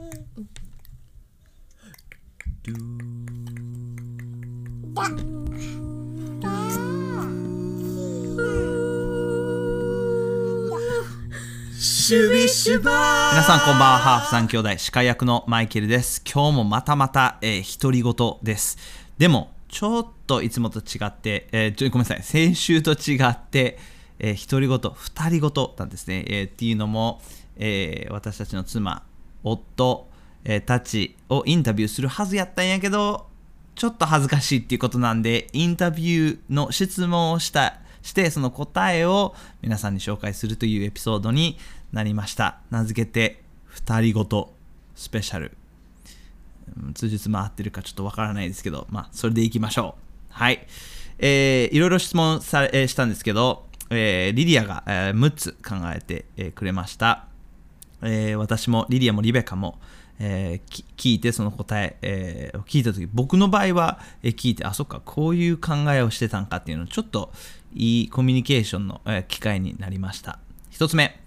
皆さん。こん。ばん。は、ハーフ三兄弟、司会役のマイケルです。今日もまたまた、えー、独り言です。でも、ちょっといつもと違って、えーごめん。なさい、先週と違って、えー、独り言、二人言なん。ですね。えーっていうのも、えー私たちの妻、夫、えーたちをインタビューするはずやったんやけど、ちょっと恥ずかしいっていうことなんで、インタビューの質問をした、して、その答えを皆さんに紹介するというエピソードになりました。名付けて、二人ごとスペシャル。うん通述回ってるかちょっとわからないですけど、まあ、それでいきましょう。はい。えーいろいろ質問され、えーしたんですけど、えーリリアが、えー6つ考えて、えーくれました。えー私もリリアもリベカも、えー聞いてその答ええーを聞いた時僕の場合は、えー聞いてあそっかこういう考えをしてたんかっていうのちょっといいコミュニケーションの、えー機会になりました。一つ目、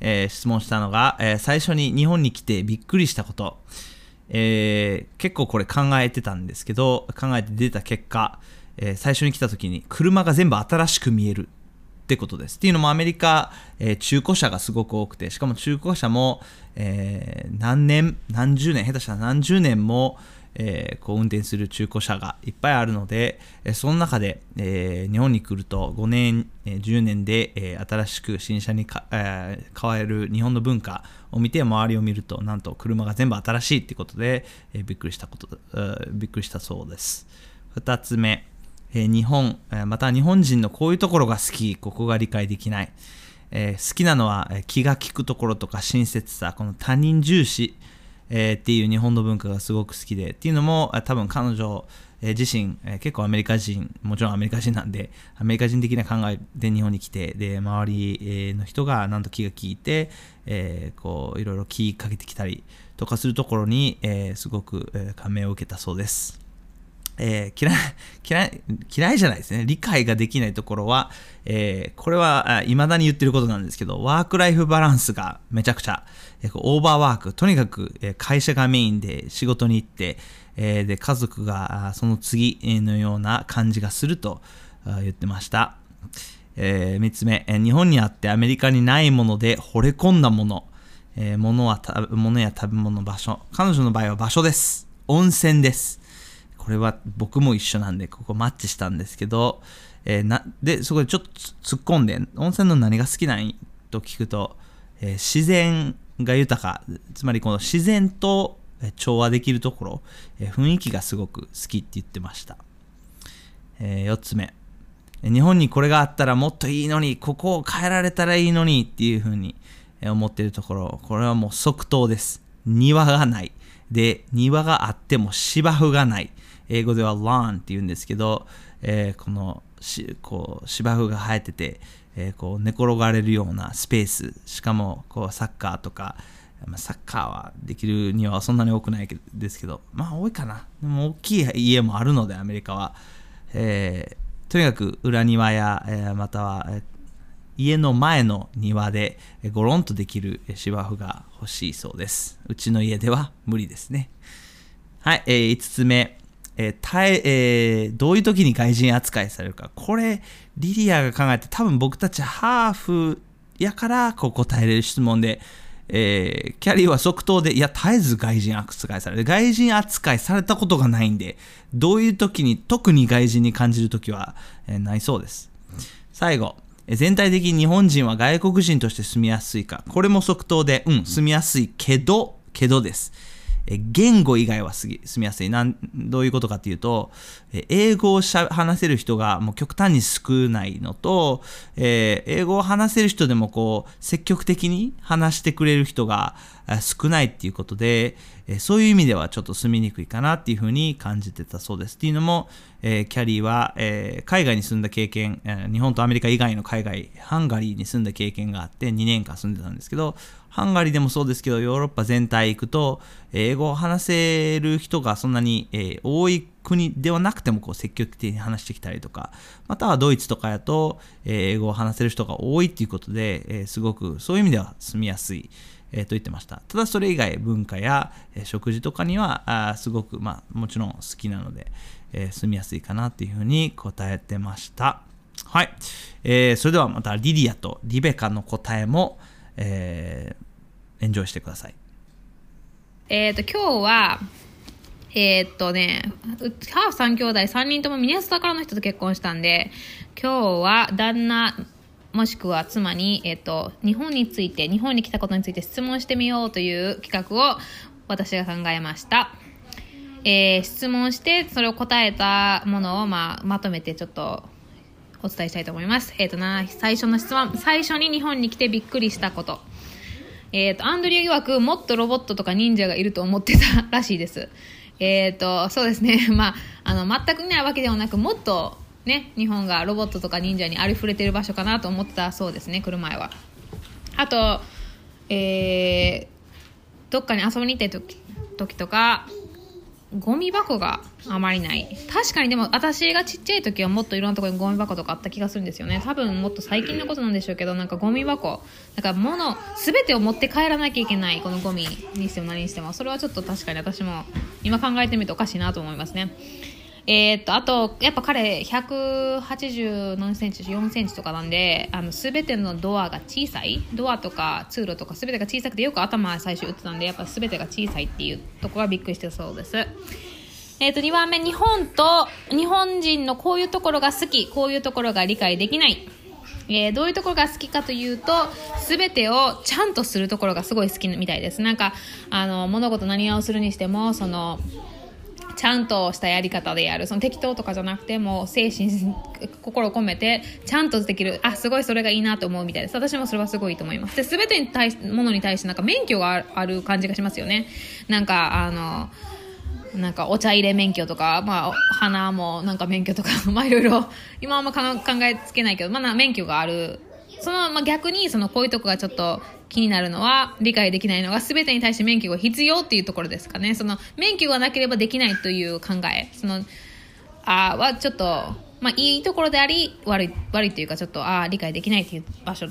えー質問したのが、えー最初に日本に来てびっくりしたこと、えー結構これ考えてたんですけど考えて出た結果、えー最初に来た時に車が全部新しく見える。ってことです。っていうのもアメリカ、えー中古車がすごく多くて、しかも中古車も、えー何年、何十年、下手したら何十年も、えーこう運転する中古車がいっぱいあるので、えその中で、え日本に来ると5年、え10年で、え新しく新車にか、え変わる日本の文化を見て周りを見るとなんと車が全部新しいってことで、えびっくりしたこと、えびっくりしたそうです。2つ目、えー日本、えまた日本人のこういうところが好き、ここが理解できない。えー好きなのは、え気が利くところとか親切さ、この他人重視、えーっていう日本の文化がすごく好きで、っていうのも、多分彼女、え自身、え結構アメリカ人、もちろんアメリカ人なんで、アメリカ人的な考えで日本に来て、で、周りの人がなんと気が利いて、えーこう、いろいろ気かけてきたりとかするところに、えすごく、え感銘を受けたそうです。えー嫌い、嫌い、嫌いじゃないですね。理解ができないところは、えーこれは、いまだに言ってることなんですけど、ワークライフバランスがめちゃくちゃ、えーオーバーワーク、とにかく、え会社がメインで仕事に行って、えで、家族がその次のような感じがすると言ってました。え3つ目、え日本にあってアメリカにないもので惚れ込んだもの、えー物は物や食べ物、場所。彼女の場合は場所です。温泉です。これは僕も一緒なんで、ここマッチしたんですけど、えーなで、そこでちょっと突っ込んで、温泉の何が好きなんと聞くと、えー自然が豊か、つまりこの自然と調和できるところ、えー雰囲気がすごく好きって言ってました。え4つ目。日本にこれがあったらもっといいのに、ここを変えられたらいいのにっていうふうに思ってるところ、これはもう即答です。庭がない。で、庭があっても芝生がない。英語では lawn って言うんですけど、えーこのしこう芝生が生えてて、えーこう寝転がれるようなスペース、しかもこうサッカーとか、ま、サッカーはできるにはそんなに多くないですけど、まあ多いかな。でも大きい家もあるので、アメリカは。えーとにかく裏庭や、えーまたは、え家の前の庭でえーゴロンとできる芝生が欲しいそうです。うちの家では無理ですね。はい、え5つ目。えー耐ええーどういう時に外人扱いされるか。これ、リリアが考えて、多分僕たちハーフやからこう答えれる質問で、えーキャリーは即答で、いや、絶えず外人扱いされる。外人扱いされたことがないんで、どういう時に、特に外人に感じる時は、えーないそうです。最後、えー全体的に日本人は外国人として住みやすいか。これも即答で、うん、住みやすいけど、けどです。え言語以外はす住みやすいなん。どういうことかっていうと、え英語をしゃ話せる人がもう極端に少ないのと、えー英語を話せる人でもこう積極的に話してくれる人が少ないっていうことで、そういう意味ではちょっと住みにくいかなっていうふうに感じてたそうです。っていうのも、キャリーは、海外に住んだ経験、日本とアメリカ以外の海外、ハンガリーに住んだ経験があって2年間住んでたんですけど、ハンガリーでもそうですけど、ヨーロッパ全体行くと、英語を話せる人がそんなに、多い国ではなくてもこう積極的に話してきたりとか、またはドイツとかやと、英語を話せる人が多いっていうことで、すごくそういう意味では住みやすい、えー、と言ってました。ただそれ以外文化や、え、食事とかにはあすごく、まあ、もちろん好きなので、えー、住みやすいかなっていうふうに答えてました。はい、えー、それではまたリリアとリベカの答えも、えー、エンジョイしてください。えっ、と今日はえー、っとね、ハーフ3兄弟3人ともミネソタからの人と結婚したんで、今日は旦那、もしくは妻に、えっと、日本について、日本に来たことについて質問してみようという企画を私が考えました。えー、質問して、それを答えたものを、まあ、まとめてちょっとお伝えしたいと思います。えっ、ー、とな、最初の質問、最初に日本に来てびっくりしたこと。えっ、ー、と、アンドリュー曰くもっとロボットとか忍者がいると思ってたらしいです。えっ、ー、と、そうですね。まあ、あの、全くいないわけではなく、もっとね、日本がロボットとか忍者にありふれてる場所かなと思ってたそうですね、来る前は。あと、えー、どっかに遊びに行った時時とか、ゴミ箱があまりない。確かにでも私がちっちゃい時はもっといろんなところにゴミ箱とかあった気がするんですよね。多分もっと最近のことなんでしょうけど、なんかゴミ箱、なんか物、すべてを持って帰らなきゃいけない、このゴミにしても何にしても。それはちょっと確かに私も今考えてみるとおかしいなと思いますね。えー、っと、あと、やっぱ彼、180何センチ、4センチとかなんで、あの、すべてのドアが小さい。ドアとか通路とかすべてが小さくて、よく頭最初打ってたんで、やっぱすべてが小さいっていうところがびっくりしてそうです。えっ、と、2番目、日本と、日本人のこういうところが好き、こういうところが理解できない。えー、どういうところが好きかというと、すべてをちゃんとするところがすごい好きみたいです。なんか、あの、物事何をするにしても、その、ちゃんとしたやり方でやる。その適当とかじゃなくても精神 心を込めてちゃんとできる。あすごいそれがいいなと思うみたいです。私もそれはすごいと思います。で全てに対しものに対してなんか免許がある感じがしますよね。なんかあのなんかお茶入れ免許とか、まあ、花もなんか免許とか、まあいろいろ、今はあんま考えつけないけど、まあ免許がある。その、まあ逆に、そのこういうとこがちょっと気になるのは、理解できないのが、全てに対して免許が必要っていうところですかね。その、免許がなければできないという考え、その、あはちょっと、まあ、いいところであり、悪い、悪いというか、ちょっと、ああ、理解できないっていう場所、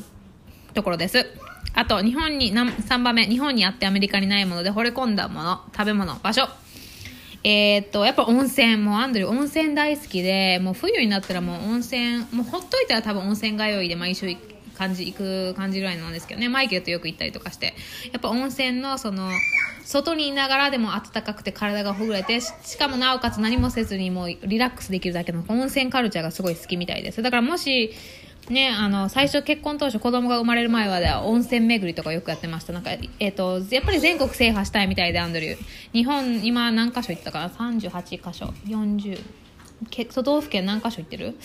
ところです。あと、日本に、3番目、日本にあってアメリカにないもので惚れ込んだもの、食べ物、場所。えー、っと、やっぱ温泉、もうアンドリュー温泉大好きで、もう冬になったらもう温泉、もうほっといたら多分温泉通いで毎週感じ、行く感じぐらいなんですけどね、マイケルとよく行ったりとかして、やっぱ温泉のその、外にいながらでも暖かくて体がほぐれて、しかもなおかつ何もせずにもうリラックスできるだけの温泉カルチャーがすごい好きみたいです。だからもし、ね、あの、最初結婚当初子供が生まれる前はでは温泉巡りとかよくやってました。なんか、えっ、ー、と、やっぱり全国制覇したいみたいで、アンドリュー。日本、今何箇所行ったかな ?38 箇所。40。都道府県何箇所行ってる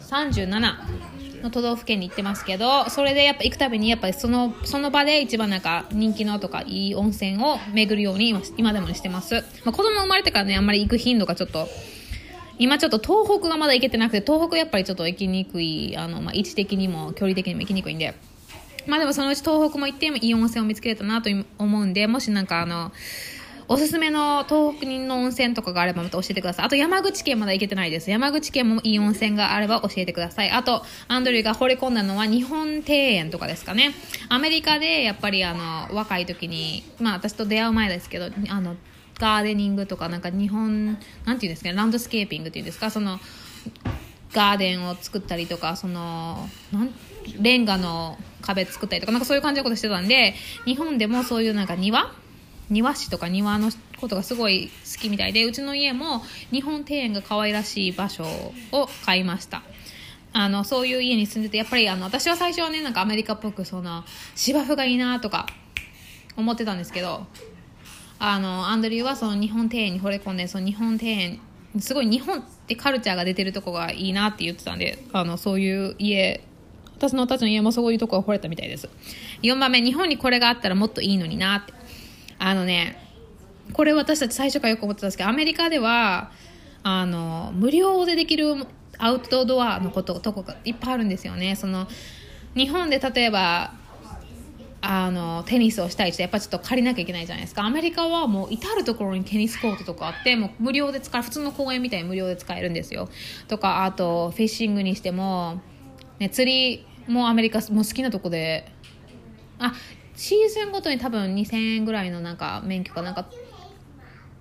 ?37。の都道府県に行ってますけどそれでやっぱ行くたびにやっぱりそのその場で一番なんか人気のとかいい温泉を巡るように今でもしてます、まあ、子供生まれてからねあんまり行く頻度がちょっと今ちょっと東北がまだ行けてなくて東北やっぱりちょっと行きにくいあの、まあ、位置的にも距離的にも行きにくいんで。まあでもそのうち東北も行っていい温泉を見つけれたなと思うんでもしなんかあのおすすめの東北人の温泉とかがあればまた教えてください。あと山口県まだ行けてないです。山口県もいい温泉があれば教えてください。あと、アンドリューが惚れ込んだのは日本庭園とかですかね。アメリカでやっぱりあの、若い時に、まあ私と出会う前ですけど、あの、ガーデニングとかなんか日本、なんていうんですかね、ランドスケーピングっていうんですか、その、ガーデンを作ったりとか、その、レンガの壁作ったりとか、なんかそういう感じのことしてたんで、日本でもそういうなんか庭庭師とか庭のことがすごい好きみたいでうちの家も日本庭園が可愛らしい場所を買いました。あのそういう家に住んでてやっぱりあの私は最初はねなんかアメリカっぽくその芝生がいいなとか思ってたんですけどあのアンドリューはその日本庭園に惚れ込んでその日本庭園すごい日本ってカルチャーが出てるとこがいいなって言ってたんであのそういう家私のたちの家もそういうとこが惚れたみたいです。4番目日本にこれがあったらもっといいのになってあのね、これ私たち最初からよく思ってたんですけど、アメリカでは、あの、無料でできるアウトドアのこととこがいっぱいあるんですよね。その、日本で例えば、あのテニスをしたい人やっぱちょっと借りなきゃいけないじゃないですかアメリカはもう至る所にテニスコートとかあってもう無料で使える普通の公園みたいに無料で使えるんですよとかあとフィッシングにしても、ね、釣りもアメリカも好きなとこであシーズンごとに多分2000円ぐらいのなんか免許かなんか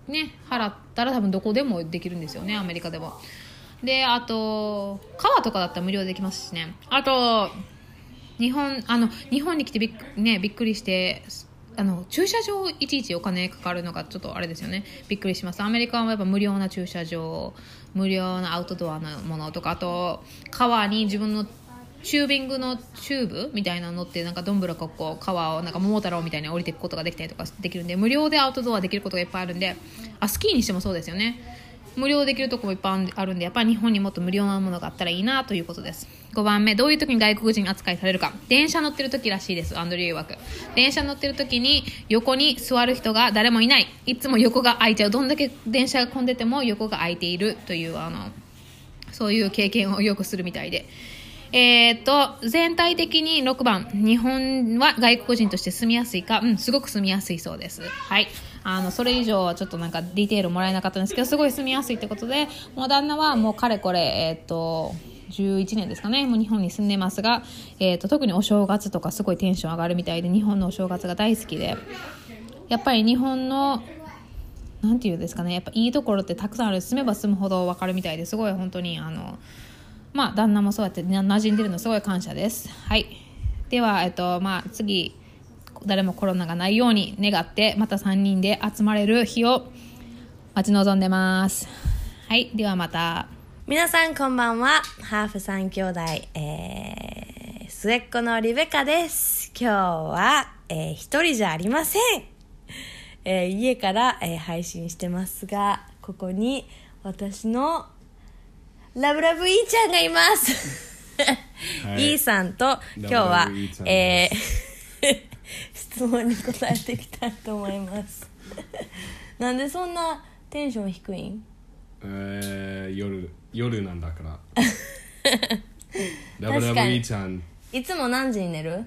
ね払ったら多分どこでもできるんですよねアメリカでもであと川とかだったら無料でできますしね。あと日本あの日本に来てびっ,、ね、びっくりしてあの駐車場いちいちお金かかるのがちょっとあれですよね。びっくりします。アメリカはやっぱ無料な駐車場無料なアウトドアのものとかあと川に自分のチュービングのチューブみたいなのってなんかどんぶらここ川をなんか桃太郎みたいに降りていくことができたりとかできるんで無料でアウトドアできることがいっぱいあるんであスキーにしてもそうですよね。無料できるとこもいっぱいあるんでやっぱり日本にもっと無料なものがあったらいいなということです。5番目どういう時に外国人扱いされるか。電車乗ってる時らしいですアンドリュー曰く電車乗ってる時に横に座る人が誰もいない。いつも横が空いちゃう。どんだけ電車が混んでても横が空いているというあのそういう経験をよくするみたいで。えー、っと、全体的に6番、日本は外国人として住みやすいか、うん、すごく住みやすいそうです。はい。あの、それ以上はちょっとなんかディテールもらえなかったんですけど、すごい住みやすいってことで、もう旦那はもうかれこれ、えー、っと、11年ですかね、もう日本に住んでますが、えー、っと、特にお正月とかすごいテンション上がるみたいで、日本のお正月が大好きで、やっぱり日本の、なんていうんですかね、やっぱいいところってたくさんある、住めば住むほど分かるみたいですごい本当に、あの、まあ、旦那もそうやって馴染んでるのすごい感謝です。はい。では、えっと、まあ、次、誰もコロナがないように願って、また3人で集まれる日を待ち望んでます。はい。ではまた。皆さんこんばんは。ハーフ三兄弟、えー、末っ子のリベカです。今日は、えー一人じゃありません。えー家から、えー配信してますが、ここに私のラブラブイーちゃんがいます。はい。イーさんと今日はえでー 質問に答えていきたいと思います。なんでそんなテンション低いん？えー、夜夜なんだから。ラブラブイーちゃん、いつも何時に寝る？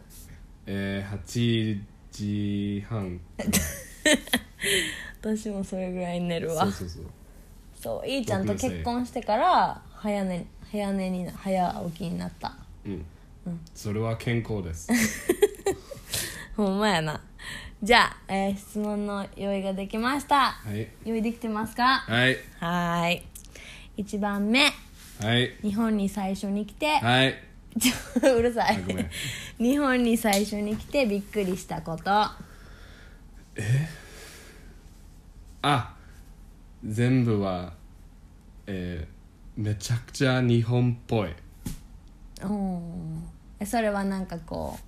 えー、8時半。私もそれぐらいに寝るわ。そうそうそう。そういいちゃんと結婚してから早寝早寝にな早起きになった。うん、それは健康です。ほんまやな。じゃあ、えー質問の用意ができました。はい。用意できてますか？はい。はーい。1番目。はい。日本に最初に来て、はい。ち ょうるさい。あごめん。日本に最初に来てびっくりしたこと。あ全部はえー、めちゃくちゃ日本っぽい。うん。えそれはなんかこ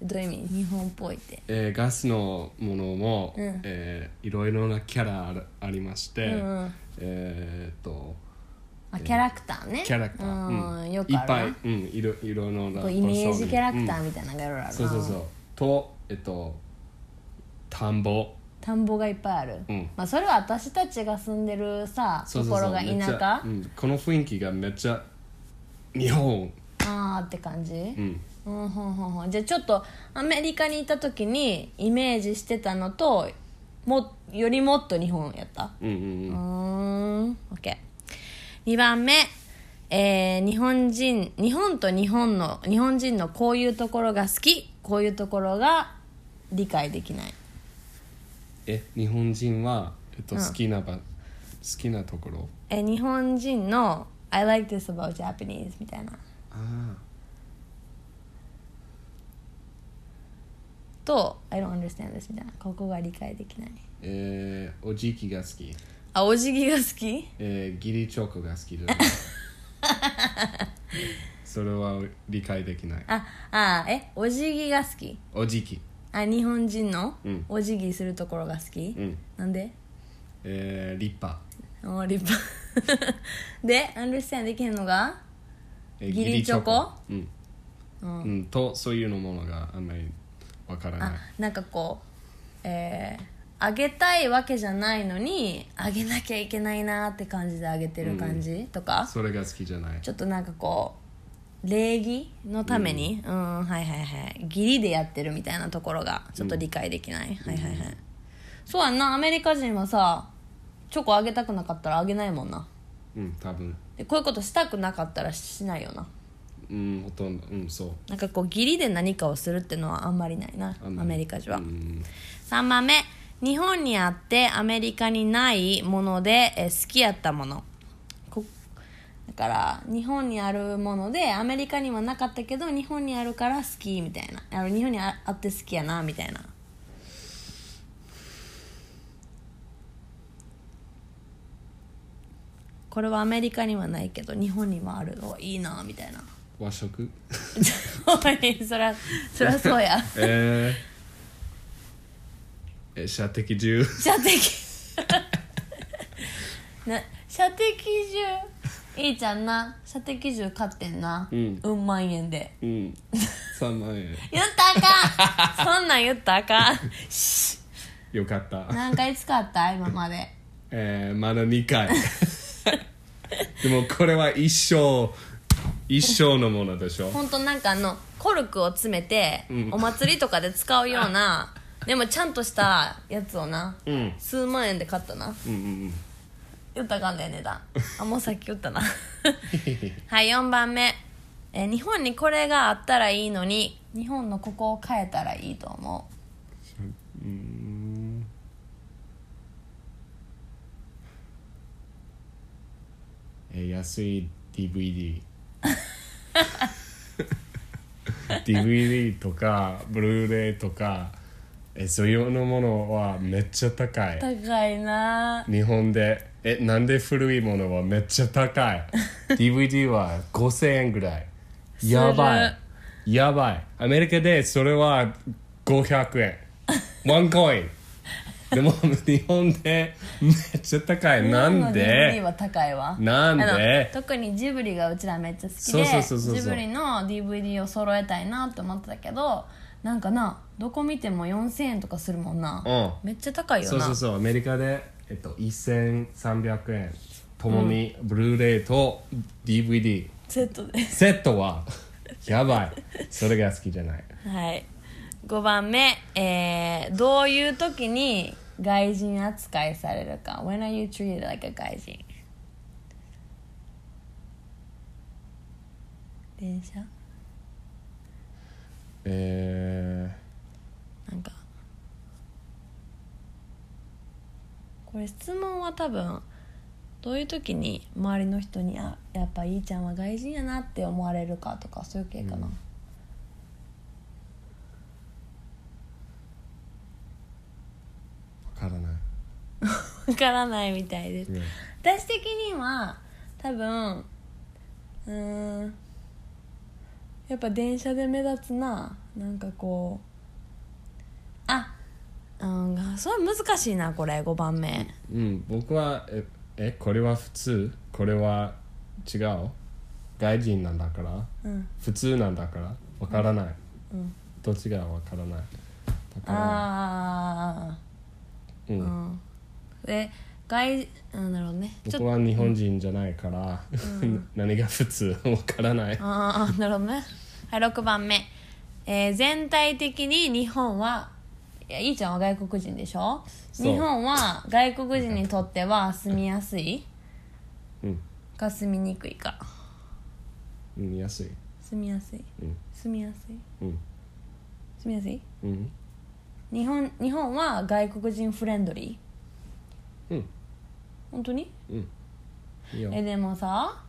うどういう意味？日本っぽいって。えーガスのものも、うん。えーいろいろなキャラあるありまして、うんうん。えーっとあキャラクターね。キャラクター、うん。うんよくあるな。いっぱい、うん、いろいろなこうイメージキャラクターうん。みたいなのがいろいろあるな、そうそうそう。とえっと田んぼ田んぼがいっぱいある、うん。まあ、それは私たちが住んでるさところが田舎？うん、この雰囲気がめっちゃ日本。あーって感じ、うん。うん、ほんほんほん。じゃあちょっとアメリカにいた時にイメージしてたのともよりもっと日本やった？うんうんうん。OK2 番目。えー日本人日本と日本の日本人のこういうところが好きこういうところが理解できないえ日本人は、えっと、うん。好きなば、好きなところ？えー日本人の I like this about Japanese みたいな。あと I don't understand this みたいな。ここが理解できない。えー、おじきが好き、あお辞儀が好き？えー、ギリチョコが好きだ それは理解できない。ああえお辞儀が好き？おじきあ日本人のうん。お辞儀するところが好き、うん。なんで？えー、立派、お立派 で understand できへんのが？えーギリチョコ。うん、うん。とそういうのものがあんまりわからない。あなんかこうえー、あげたいわけじゃないのにあげなきゃいけないなって感じであげてる感じ、とか？それが好きじゃない。ちょっとなんかこう礼儀のために？うん、はいはいはい。義理でやってるみたいなところがちょっと理解できない、はいはいはい。そうやんな。アメリカ人はさチョコあげたくなかったらあげないもんな。うん多分。でこういうことしたくなかったらしないよな。ううんほとんど。うんそう。なんかこう義理で何かをするっていうのはあんまりないなアメリカ人は、うん。3番目。日本にあってアメリカにないものでえー好きやったもの。こだから日本にあるものでアメリカにはなかったけど日本にあるから好きみたいな。あの日本にああって好きやなみたいな。これはアメリカにはないけど日本にはあるのいいなみたいな。和食？そらそらそうや。えー、え射的銃？射的 な射的銃？いいちゃんな射的銃買ってんな。うん。うん万円で。うん。3万円。言ったらあかん。そんなん言ったらあかん。シ よかった。ッ何回使った？今まで。えー、まだ2回。でもこれは一生一生のものでしょ。ほんとなんかあのコルクを詰めて、うん。お祭りとかで使うようなでもちゃんとしたやつをな、うん。数万円で買ったな。うんうん言ったかんね値段。あもうさっき言ったな。はい4番目、えー日本にこれがあったらいいのに日本のここを変えたらいいと思う。んうん。えー安い DVD DVD とかブルーレイとかえそういうのものはめっちゃ高い。う高いな。日本でえなんで古いものはめっちゃ高い？DVD は5000円ぐらい。やばい。やばい。アメリカでそれは500円。ワンコイン。でも日本でめっちゃ高い。なん日本の DVD では高いわ。なんで？特にジブリがうちらめっちゃ好きそうでそうそうそうそう。ジブリの DVD を揃えたいなって思ってたけどなんかなどこ見ても4000円とかするもんな、うん。めっちゃ高いよな。そうそうそう。アメリカで、えっと、1300円ともにブルーレイと DVD、セットでセットは？やばい。それが好きじゃない。はい。5番目、えー、どういう時に外人扱いされるか。When are you treated like a 外人？電車？えなんかこれ質問は多分どういう時に周りの人にあやっぱいいちゃんは外人やなって思われるかとかそういう系かな、ー、わからない。わからないみたいです、うん私的には多分うーんやっぱ電車で目立つな。なんかこうあうんそれ難しいなこれ5番目。うん僕はええこれは普通？これは違う？外人なんだから？うん。普通なんだから？わからない、うんどっちがわからない？だからあうん。あうん。で外うんなるほどね。ちょっ僕は日本人じゃないから、何が普通わからない。ああなるほどね。はい6番目、えー全体的に日本はいやいいちゃんは外国人でしょ？そう。日本は外国人にとっては住みやすい？うん、か住みにくいか。うん、安い。住みやすい？うん。住みやすい？うん。住みやすい？うん。日本日本は外国人フレンドリー？うん。本当に？うん。いいよ。えでもさ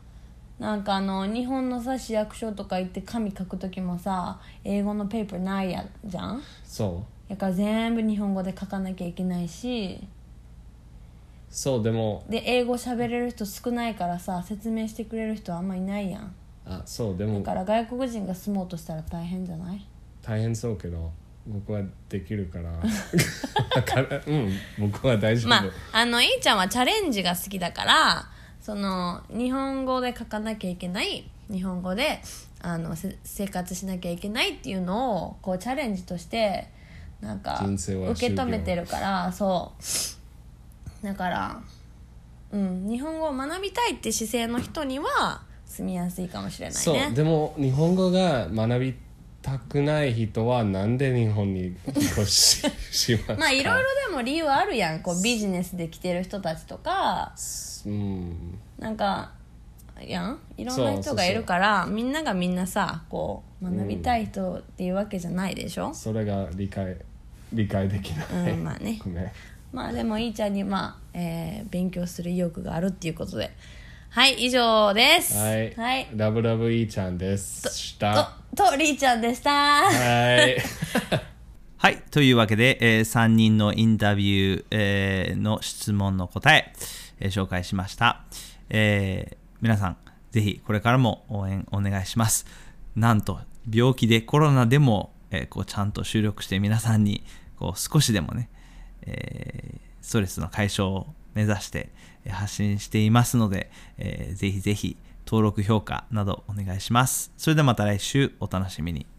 なんかあの日本のさ市役所とか行って紙書く時もさ英語のペーパーないやじゃん？そだから全部日本語で書かなきゃいけないし。うそうでも。で英語喋れる人少ないからさ説明してくれる人あんまいないやん。あそうでだもから外国人が住もうとしたら大変じゃない？大変そうけど僕はできるから。だからうん僕は大丈夫、まああのいいちゃんはチャレンジが好きだからその日本語で書かなきゃいけない日本語であのせ生活しなきゃいけないっていうのをこうチャレンジとしてなんか受け止めてるからそう。だからうん日本語を学びたいって姿勢の人には住みやすいかもしれないそうねでも日本語が学びたくない人はなんで日本に引っ越ししますか？まあいろいろでも理由あるやん。こうビジネスで来てる人たちとか。うん。なんかやん。いろんな人がいるからみんながみんなさこう学びたい人っていうわけじゃないでしょ、それが理解理解できない、うんまあね。ごめんまあでもいいちゃんにまあ、えー勉強する意欲があるっていうことで。はい以上です。はい、はい。ラブラブいいちゃんです。したととりーちゃんでした。はい。はい。というわけで、え3人のインタビュー、えーの質問の答え、えー紹介しました。えー皆さん、ぜひこれからも応援お願いします。なんと、病気でコロナでも、えーこうちゃんと収録して皆さんにこう少しでもね、えーストレスの解消を目指して発信していますので、えーぜひぜひ登録評価などお願いします。それではまた来週お楽しみに。